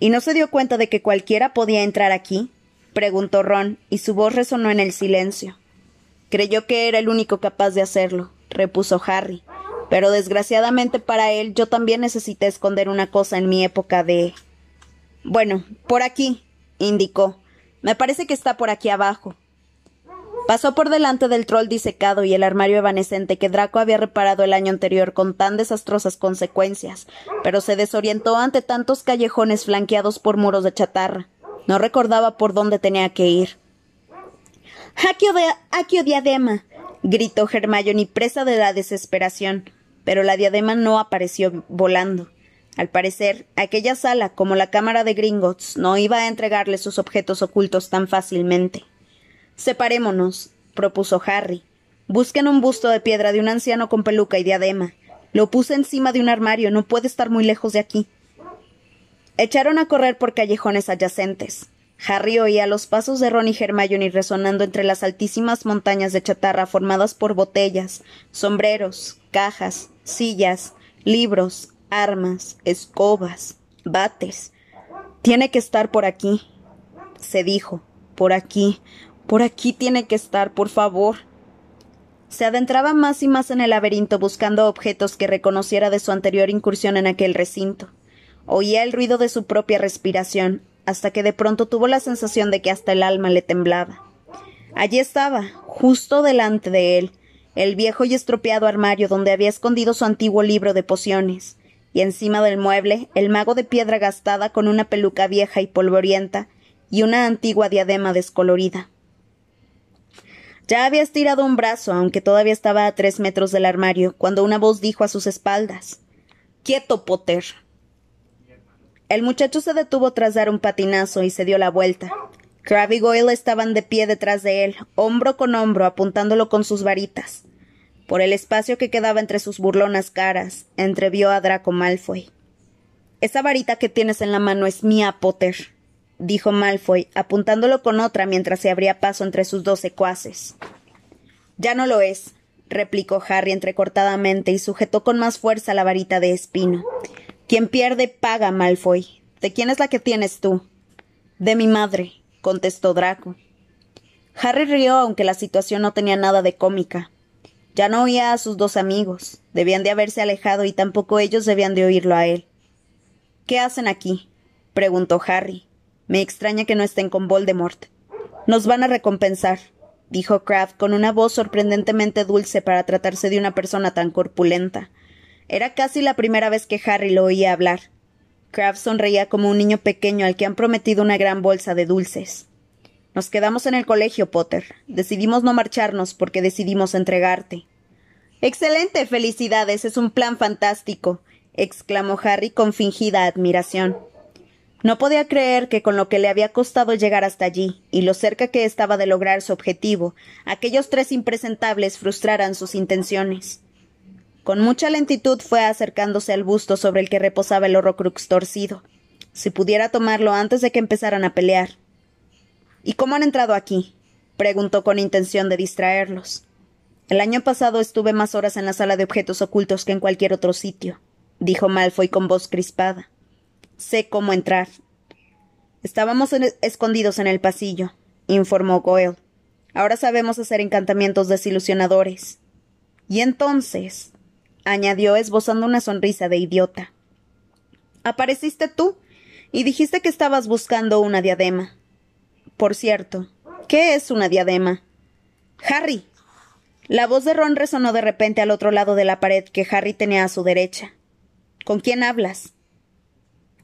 ¿Y no se dio cuenta de que cualquiera podía entrar aquí? Preguntó Ron, y su voz resonó en el silencio. Creyó que era el único capaz de hacerlo, repuso Harry. Pero desgraciadamente para él yo también necesité esconder una cosa en mi época de. Bueno, por aquí, indicó. Me parece que está por aquí abajo. Pasó por delante del troll disecado y el armario evanescente que Draco había reparado el año anterior con tan desastrosas consecuencias, pero se desorientó ante tantos callejones flanqueados por muros de chatarra. No recordaba por dónde tenía que ir. ¡Aquio, diadema! gritó Hermione presa de la desesperación, pero la diadema no apareció volando. Al parecer, aquella sala, como la cámara de Gringotts, no iba a entregarle sus objetos ocultos tan fácilmente. Separémonos, propuso Harry. Busquen un busto de piedra de un anciano con peluca y diadema. Lo puse encima de un armario, no puede estar muy lejos de aquí. Echaron a correr por callejones adyacentes. Harry oía los pasos de Ron y Hermione resonando entre las altísimas montañas de chatarra formadas por botellas, sombreros, cajas, sillas, Libros, armas, escobas, bates. Tiene que estar por aquí, se dijo. Por aquí, por aquí tiene que estar, por favor. Se adentraba más y más en el laberinto buscando objetos que reconociera de su anterior incursión en aquel recinto. Oía el ruido de su propia respiración, hasta que de pronto tuvo la sensación de que hasta el alma le temblaba. Allí estaba, justo delante de él, el viejo y estropeado armario donde había escondido su antiguo libro de pociones, y encima del mueble el mago de piedra gastada con una peluca vieja y polvorienta y una antigua diadema descolorida. Ya había estirado un brazo, aunque todavía estaba a tres metros del armario, cuando una voz dijo a sus espaldas Quieto, Potter. El muchacho se detuvo tras dar un patinazo y se dio la vuelta. Crabbe y Goyle estaban de pie detrás de él, hombro con hombro, apuntándolo con sus varitas. Por el espacio que quedaba entre sus burlonas caras, entrevió a Draco Malfoy. Esa varita que tienes en la mano es mía, Potter, dijo Malfoy, apuntándolo con otra mientras se abría paso entre sus dos secuaces. Ya no lo es, replicó Harry entrecortadamente y sujetó con más fuerza la varita de espino. Quien pierde paga, Malfoy. ¿De quién es la que tienes tú? De mi madre, contestó Draco. Harry rió, aunque la situación no tenía nada de cómica. Ya no oía a sus dos amigos. Debían de haberse alejado y tampoco ellos debían de oírlo a él. ¿Qué hacen aquí? preguntó Harry. Me extraña que no estén con Voldemort. Nos van a recompensar, dijo Kraft con una voz sorprendentemente dulce para tratarse de una persona tan corpulenta. Era casi la primera vez que Harry lo oía hablar. Kraft sonreía como un niño pequeño al que han prometido una gran bolsa de dulces. Nos quedamos en el colegio, Potter. Decidimos no marcharnos porque decidimos entregarte. Excelente. Felicidades. Es un plan fantástico. exclamó Harry con fingida admiración. No podía creer que con lo que le había costado llegar hasta allí, y lo cerca que estaba de lograr su objetivo, aquellos tres impresentables frustraran sus intenciones. Con mucha lentitud fue acercándose al busto sobre el que reposaba el horrocrux torcido. Si pudiera tomarlo antes de que empezaran a pelear. ¿Y cómo han entrado aquí? preguntó con intención de distraerlos. El año pasado estuve más horas en la sala de objetos ocultos que en cualquier otro sitio, dijo Malfoy con voz crispada. Sé cómo entrar. Estábamos escondidos en el pasillo, informó Goyle. Ahora sabemos hacer encantamientos desilusionadores. Y entonces, añadió esbozando una sonrisa de idiota. Apareciste tú y dijiste que estabas buscando una diadema. Por cierto, ¿qué es una diadema? Harry. La voz de Ron resonó de repente al otro lado de la pared que Harry tenía a su derecha. ¿Con quién hablas?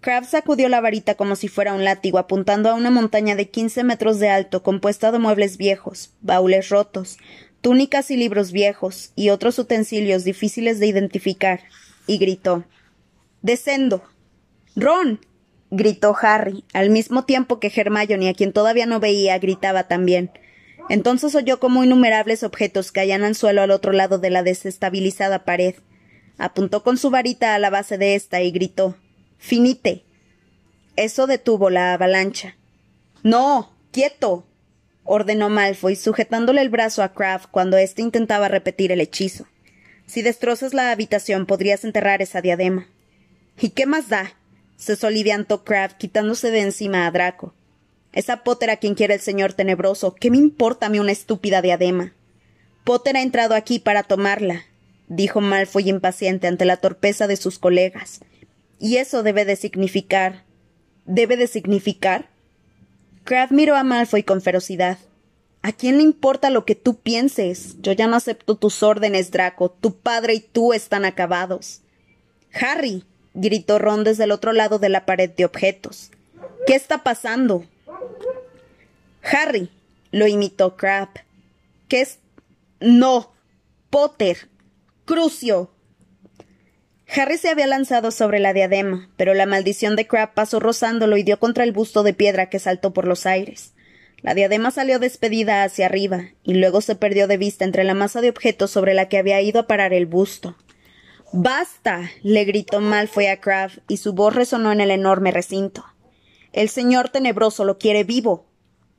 Crabbe sacudió la varita como si fuera un látigo, apuntando a una montaña de quince metros de alto, compuesta de muebles viejos, baúles rotos, túnicas y libros viejos y otros utensilios difíciles de identificar, y gritó Descendo. Ron. gritó Harry, al mismo tiempo que Hermione, a quien todavía no veía, gritaba también. Entonces oyó como innumerables objetos caían al suelo al otro lado de la desestabilizada pared. Apuntó con su varita a la base de ésta y gritó Finite. Eso detuvo la avalancha. No. quieto ordenó Malfoy, sujetándole el brazo a Kraft cuando éste intentaba repetir el hechizo. Si destrozas la habitación, podrías enterrar esa diadema. ¿Y qué más da? se soliviantó Kraft, quitándose de encima a Draco. Esa Potter a quien quiere el señor tenebroso, ¿qué me importa a mí una estúpida diadema? Potter ha entrado aquí para tomarla, dijo Malfoy impaciente ante la torpeza de sus colegas. Y eso debe de significar. ¿Debe de significar? Kraft miró a Malfoy con ferocidad. ¿A quién le importa lo que tú pienses? Yo ya no acepto tus órdenes, Draco. Tu padre y tú están acabados. Harry, gritó Ron desde el otro lado de la pared de objetos. ¿Qué está pasando? Harry, lo imitó Crab. ¿Qué es? No. Potter. Crucio. Harry se había lanzado sobre la diadema, pero la maldición de Crab pasó rozándolo y dio contra el busto de piedra que saltó por los aires. La diadema salió despedida hacia arriba, y luego se perdió de vista entre la masa de objetos sobre la que había ido a parar el busto. Basta. le gritó Malfoy a Crab, y su voz resonó en el enorme recinto. El señor tenebroso lo quiere vivo.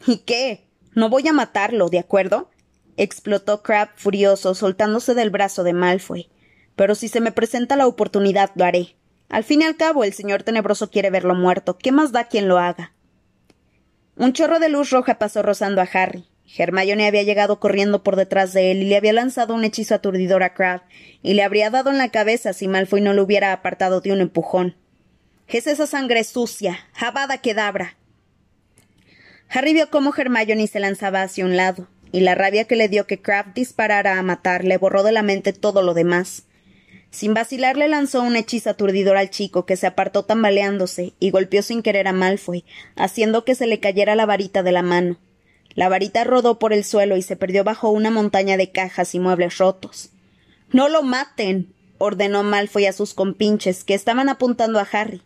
¿Y qué? No voy a matarlo, ¿de acuerdo? explotó Crab furioso, soltándose del brazo de Malfoy. Pero si se me presenta la oportunidad, lo haré. Al fin y al cabo, el señor tenebroso quiere verlo muerto. ¿Qué más da quien lo haga? Un chorro de luz roja pasó rozando a Harry. Hermione había llegado corriendo por detrás de él y le había lanzado un hechizo aturdidor a Crabbe, y le habría dado en la cabeza si Malfoy no lo hubiera apartado de un empujón. Es esa sangre sucia. Jabada quedabra. Harry vio cómo Hermione se lanzaba hacia un lado, y la rabia que le dio que Crabbe disparara a matar le borró de la mente todo lo demás. Sin vacilar le lanzó un hechizo aturdidor al chico, que se apartó tambaleándose y golpeó sin querer a Malfoy, haciendo que se le cayera la varita de la mano. La varita rodó por el suelo y se perdió bajo una montaña de cajas y muebles rotos. No lo maten. ordenó Malfoy a sus compinches, que estaban apuntando a Harry.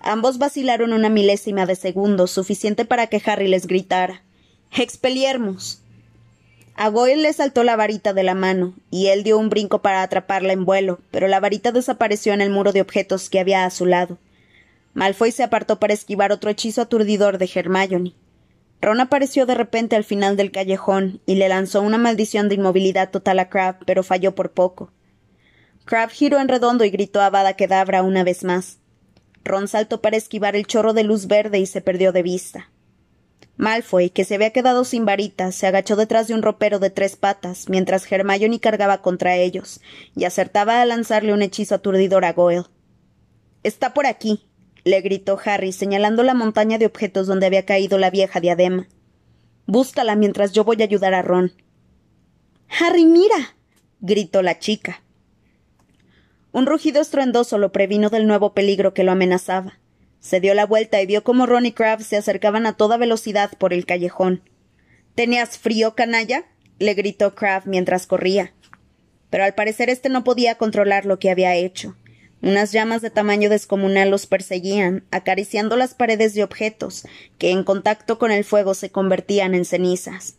Ambos vacilaron una milésima de segundo, suficiente para que Harry les gritara Expeliermus. A Goyle le saltó la varita de la mano, y él dio un brinco para atraparla en vuelo, pero la varita desapareció en el muro de objetos que había a su lado. Malfoy se apartó para esquivar otro hechizo aturdidor de Hermione. Ron apareció de repente al final del callejón y le lanzó una maldición de inmovilidad total a Crab, pero falló por poco. Crab giró en redondo y gritó a Bada Kedavra una vez más. Ron saltó para esquivar el chorro de luz verde y se perdió de vista. Malfoy, que se había quedado sin varita, se agachó detrás de un ropero de tres patas, mientras Hermione cargaba contra ellos, y acertaba a lanzarle un hechizo aturdidor a Goyle. Está por aquí, le gritó Harry, señalando la montaña de objetos donde había caído la vieja diadema. Búscala mientras yo voy a ayudar a Ron. Harry, mira. gritó la chica. Un rugido estruendoso lo previno del nuevo peligro que lo amenazaba. Se dio la vuelta y vio cómo Ron y Crabbe se acercaban a toda velocidad por el callejón. ¿Tenías frío, canalla? le gritó Crabbe mientras corría. Pero al parecer este no podía controlar lo que había hecho. Unas llamas de tamaño descomunal los perseguían, acariciando las paredes de objetos, que en contacto con el fuego se convertían en cenizas.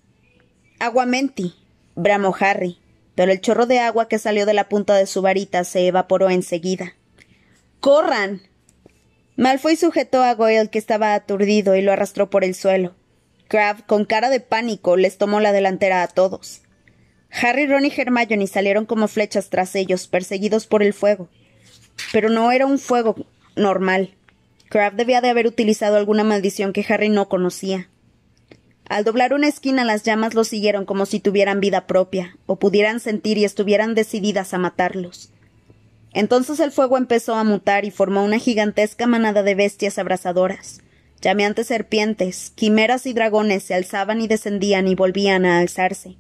Aguamenti, bramó Harry pero el chorro de agua que salió de la punta de su varita se evaporó enseguida. ¡Corran! Malfoy sujetó a Goyle, que estaba aturdido, y lo arrastró por el suelo. Crabbe, con cara de pánico, les tomó la delantera a todos. Harry, Ron y Hermione salieron como flechas tras ellos, perseguidos por el fuego. Pero no era un fuego normal. Crabbe debía de haber utilizado alguna maldición que Harry no conocía. Al doblar una esquina las llamas los siguieron como si tuvieran vida propia, o pudieran sentir y estuvieran decididas a matarlos. Entonces el fuego empezó a mutar y formó una gigantesca manada de bestias abrasadoras. Llameantes serpientes, quimeras y dragones se alzaban y descendían y volvían a alzarse,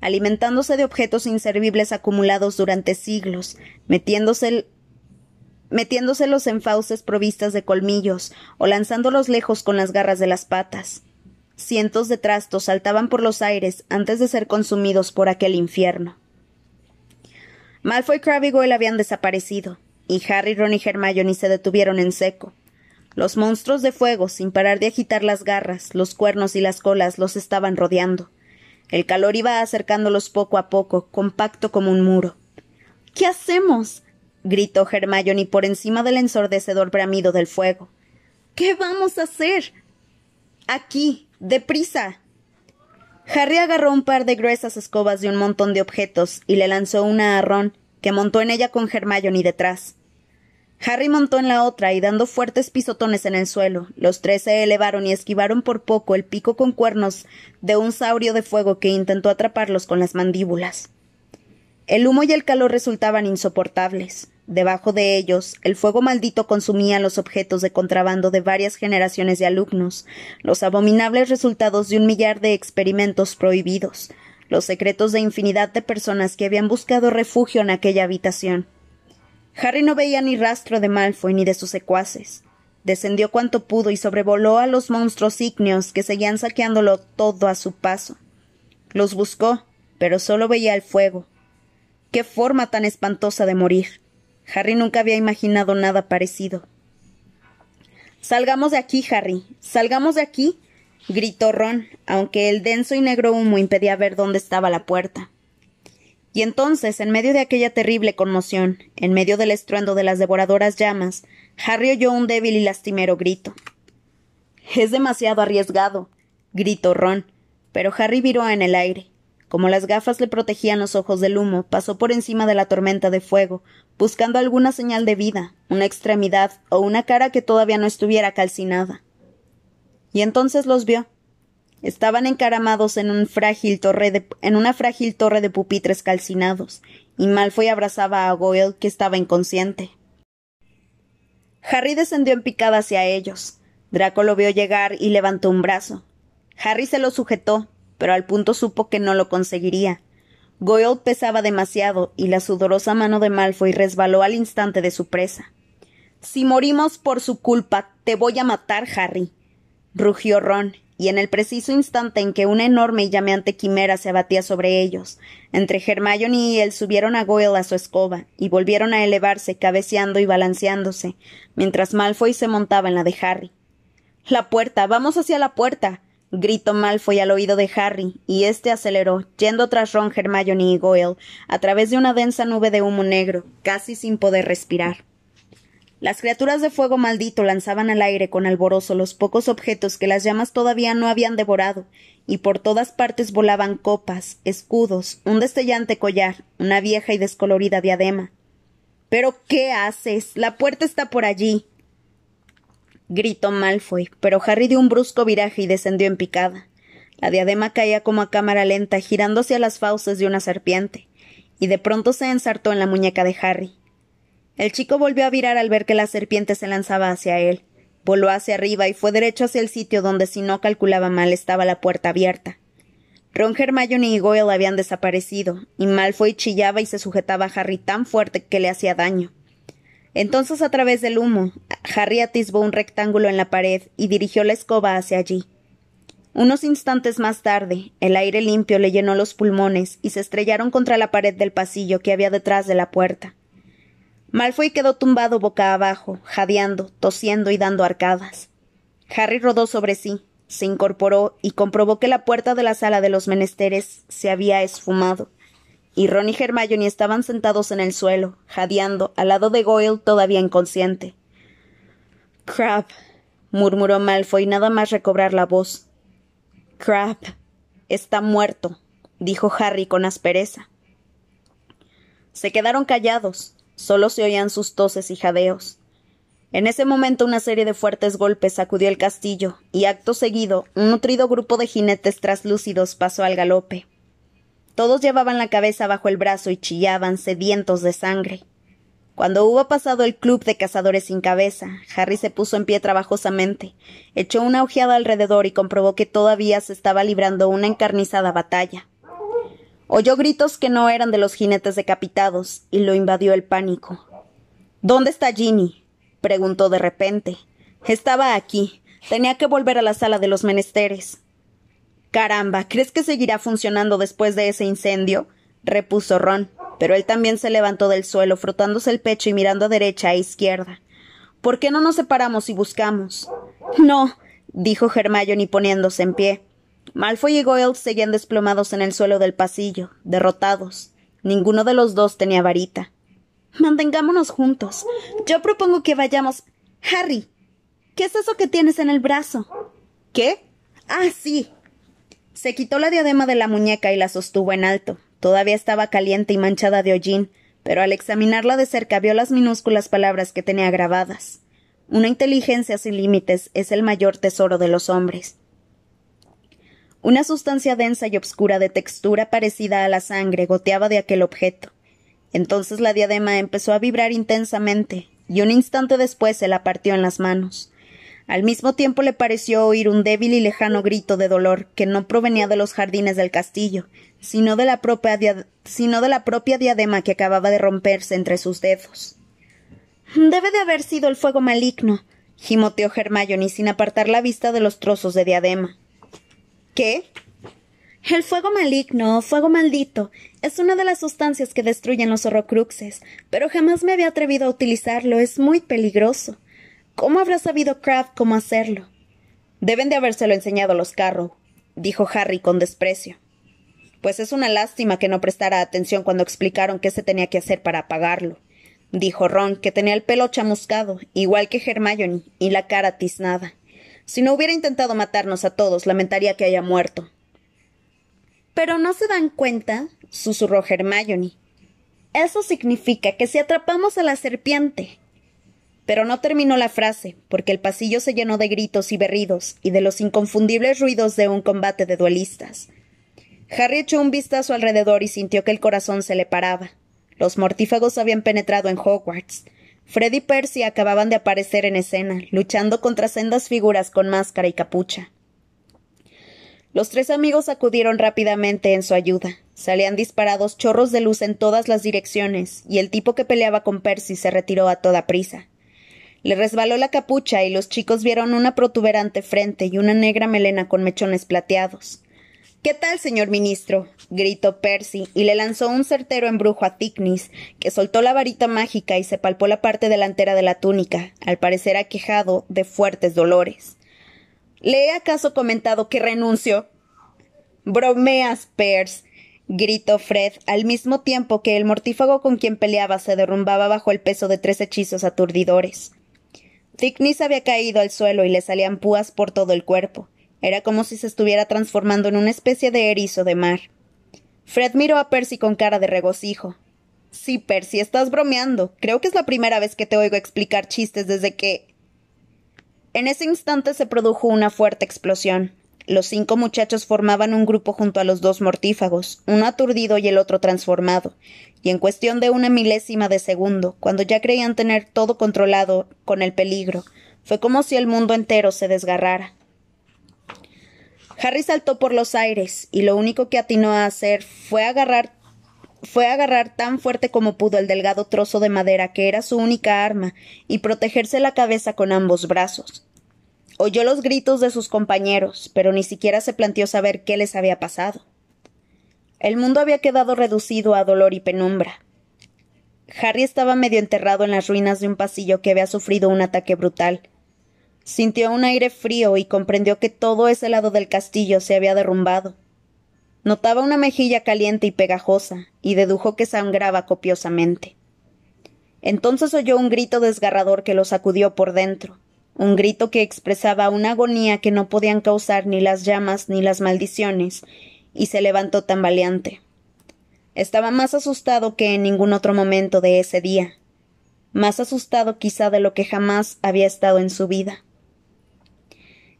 alimentándose de objetos inservibles acumulados durante siglos, metiéndose metiéndoselos en fauces provistas de colmillos o lanzándolos lejos con las garras de las patas. Cientos de trastos saltaban por los aires antes de ser consumidos por aquel infierno. Malfoy, Crabbe y Goyle habían desaparecido, y Harry, Ron y Hermione se detuvieron en seco. Los monstruos de fuego, sin parar de agitar las garras, los cuernos y las colas, los estaban rodeando. El calor iba acercándolos poco a poco, compacto como un muro. ¿Qué hacemos? gritó Hermione por encima del ensordecedor bramido del fuego. ¿Qué vamos a hacer? Aquí, ¡Deprisa! Harry agarró un par de gruesas escobas de un montón de objetos y le lanzó una a que montó en ella con Hermione detrás. Harry montó en la otra y dando fuertes pisotones en el suelo, los tres se elevaron y esquivaron por poco el pico con cuernos de un saurio de fuego que intentó atraparlos con las mandíbulas. El humo y el calor resultaban insoportables. Debajo de ellos, el fuego maldito consumía los objetos de contrabando de varias generaciones de alumnos, los abominables resultados de un millar de experimentos prohibidos, los secretos de infinidad de personas que habían buscado refugio en aquella habitación. Harry no veía ni rastro de Malfoy ni de sus secuaces. Descendió cuanto pudo y sobrevoló a los monstruos ígneos que seguían saqueándolo todo a su paso. Los buscó, pero solo veía el fuego. Qué forma tan espantosa de morir. Harry nunca había imaginado nada parecido. Salgamos de aquí, Harry. Salgamos de aquí. gritó Ron, aunque el denso y negro humo impedía ver dónde estaba la puerta. Y entonces, en medio de aquella terrible conmoción, en medio del estruendo de las devoradoras llamas, Harry oyó un débil y lastimero grito. Es demasiado arriesgado, gritó Ron, pero Harry viró en el aire. Como las gafas le protegían los ojos del humo, pasó por encima de la tormenta de fuego, buscando alguna señal de vida, una extremidad o una cara que todavía no estuviera calcinada. Y entonces los vio. Estaban encaramados en, un frágil torre en una frágil torre de pupitres calcinados, y Malfoy abrazaba a Goyle, que estaba inconsciente. Harry descendió en picada hacia ellos. Draco lo vio llegar y levantó un brazo. Harry se lo sujetó, pero al punto supo que no lo conseguiría. Goyle pesaba demasiado y la sudorosa mano de Malfoy resbaló al instante de su presa. Si morimos por su culpa, te voy a matar, Harry. rugió Ron, y en el preciso instante en que una enorme y llameante quimera se abatía sobre ellos, entre Hermione y él subieron a Goyle a su escoba y volvieron a elevarse, cabeceando y balanceándose, mientras Malfoy se montaba en la de Harry. La puerta, vamos hacia la puerta gritó Malfoy al oído de Harry, y éste aceleró, yendo tras Ron, Hermione y Goyle, a través de una densa nube de humo negro, casi sin poder respirar. Las criaturas de fuego maldito lanzaban al aire con alborozo los pocos objetos que las llamas todavía no habían devorado, y por todas partes volaban copas, escudos, un destellante collar, una vieja y descolorida diadema. Pero ¿qué haces? La puerta está por allí gritó Malfoy, pero Harry dio un brusco viraje y descendió en picada. La diadema caía como a cámara lenta, girándose a las fauces de una serpiente, y de pronto se ensartó en la muñeca de Harry. El chico volvió a virar al ver que la serpiente se lanzaba hacia él. Voló hacia arriba y fue derecho hacia el sitio donde, si no calculaba mal, estaba la puerta abierta. Ron, Hermione y Goyle habían desaparecido, y Malfoy chillaba y se sujetaba a Harry tan fuerte que le hacía daño. Entonces, a través del humo, Harry atisbó un rectángulo en la pared y dirigió la escoba hacia allí. Unos instantes más tarde, el aire limpio le llenó los pulmones y se estrellaron contra la pared del pasillo que había detrás de la puerta. Malfoy quedó tumbado boca abajo, jadeando, tosiendo y dando arcadas. Harry rodó sobre sí, se incorporó y comprobó que la puerta de la sala de los menesteres se había esfumado y Ron y Hermione estaban sentados en el suelo, jadeando, al lado de Goyle todavía inconsciente. Crab, murmuró Malfoy nada más recobrar la voz. Crab, está muerto, dijo Harry con aspereza. Se quedaron callados, solo se oían sus toses y jadeos. En ese momento una serie de fuertes golpes sacudió el castillo, y acto seguido un nutrido grupo de jinetes traslúcidos pasó al galope. Todos llevaban la cabeza bajo el brazo y chillaban, sedientos de sangre. Cuando hubo pasado el club de cazadores sin cabeza, Harry se puso en pie trabajosamente, echó una ojeada alrededor y comprobó que todavía se estaba librando una encarnizada batalla. Oyó gritos que no eran de los jinetes decapitados, y lo invadió el pánico. ¿Dónde está Ginny? preguntó de repente. Estaba aquí. Tenía que volver a la sala de los menesteres. Caramba, ¿crees que seguirá funcionando después de ese incendio? repuso Ron, pero él también se levantó del suelo, frotándose el pecho y mirando a derecha e izquierda. ¿Por qué no nos separamos y buscamos? No, dijo Hermione poniéndose en pie. Malfoy y Goyle seguían desplomados en el suelo del pasillo, derrotados. Ninguno de los dos tenía varita. Mantengámonos juntos. Yo propongo que vayamos. Harry. ¿Qué es eso que tienes en el brazo? ¿Qué? Ah, sí. Se quitó la diadema de la muñeca y la sostuvo en alto. Todavía estaba caliente y manchada de hollín, pero al examinarla de cerca vio las minúsculas palabras que tenía grabadas. Una inteligencia sin límites es el mayor tesoro de los hombres. Una sustancia densa y obscura de textura parecida a la sangre goteaba de aquel objeto. Entonces la diadema empezó a vibrar intensamente, y un instante después se la partió en las manos. Al mismo tiempo le pareció oír un débil y lejano grito de dolor que no provenía de los jardines del castillo, sino de la propia, diadema que acababa de romperse entre sus dedos. Debe de haber sido el fuego maligno, gimoteó Hermione sin apartar la vista de los trozos de diadema. ¿Qué? El fuego maligno, fuego maldito, es una de las sustancias que destruyen los horrocruxes, pero jamás me había atrevido a utilizarlo, es muy peligroso. ¿Cómo habrá sabido Kraft cómo hacerlo? Deben de habérselo enseñado a los Carrow, dijo Harry con desprecio. Pues es una lástima que no prestara atención cuando explicaron qué se tenía que hacer para apagarlo, dijo Ron, que tenía el pelo chamuscado, igual que Hermione, y la cara tiznada. Si no hubiera intentado matarnos a todos, lamentaría que haya muerto. Pero no se dan cuenta, susurró Hermione. Eso significa que si atrapamos a la serpiente. Pero no terminó la frase, porque el pasillo se llenó de gritos y berridos y de los inconfundibles ruidos de un combate de duelistas. Harry echó un vistazo alrededor y sintió que el corazón se le paraba. Los mortífagos habían penetrado en Hogwarts. Fred y Percy acababan de aparecer en escena, luchando contra sendas figuras con máscara y capucha. Los tres amigos acudieron rápidamente en su ayuda. Salían disparados chorros de luz en todas las direcciones, y el tipo que peleaba con Percy se retiró a toda prisa. Le resbaló la capucha y los chicos vieron una protuberante frente y una negra melena con mechones plateados. ¿Qué tal, señor ministro? gritó Percy, y le lanzó un certero embrujo a Thickness, que soltó la varita mágica y se palpó la parte delantera de la túnica, al parecer aquejado de fuertes dolores. ¿Le he acaso comentado que renuncio? Bromeas, Percy, gritó Fred, al mismo tiempo que el mortífago con quien peleaba se derrumbaba bajo el peso de tres hechizos aturdidores. Thickness había caído al suelo y le salían púas por todo el cuerpo. Era como si se estuviera transformando en una especie de erizo de mar. Fred miró a Percy con cara de regocijo. Sí, Percy, estás bromeando. Creo que es la primera vez que te oigo explicar chistes desde que. En ese instante se produjo una fuerte explosión. Los cinco muchachos formaban un grupo junto a los dos mortífagos, uno aturdido y el otro transformado, y en cuestión de una milésima de segundo, cuando ya creían tener todo controlado con el peligro, fue como si el mundo entero se desgarrara. Harry saltó por los aires, y lo único que atinó a hacer fue agarrar fue agarrar tan fuerte como pudo el delgado trozo de madera que era su única arma y protegerse la cabeza con ambos brazos. Oyó los gritos de sus compañeros, pero ni siquiera se planteó saber qué les había pasado. El mundo había quedado reducido a dolor y penumbra. Harry estaba medio enterrado en las ruinas de un pasillo que había sufrido un ataque brutal. Sintió un aire frío y comprendió que todo ese lado del castillo se había derrumbado. Notaba una mejilla caliente y pegajosa, y dedujo que sangraba copiosamente. Entonces oyó un grito desgarrador que lo sacudió por dentro un grito que expresaba una agonía que no podían causar ni las llamas ni las maldiciones, y se levantó tambaleante. Estaba más asustado que en ningún otro momento de ese día, más asustado quizá de lo que jamás había estado en su vida.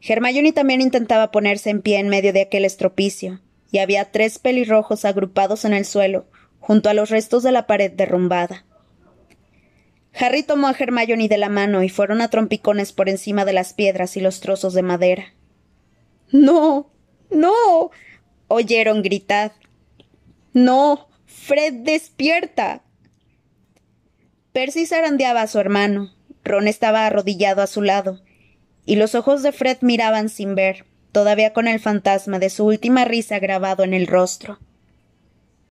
Hermione también intentaba ponerse en pie en medio de aquel estropicio, y había tres pelirrojos agrupados en el suelo, junto a los restos de la pared derrumbada. Harry tomó a Hermione de la mano y fueron a trompicones por encima de las piedras y los trozos de madera. No. no. oyeron gritar. No. Fred despierta. Percy zarandeaba a su hermano. Ron estaba arrodillado a su lado, y los ojos de Fred miraban sin ver, todavía con el fantasma de su última risa grabado en el rostro.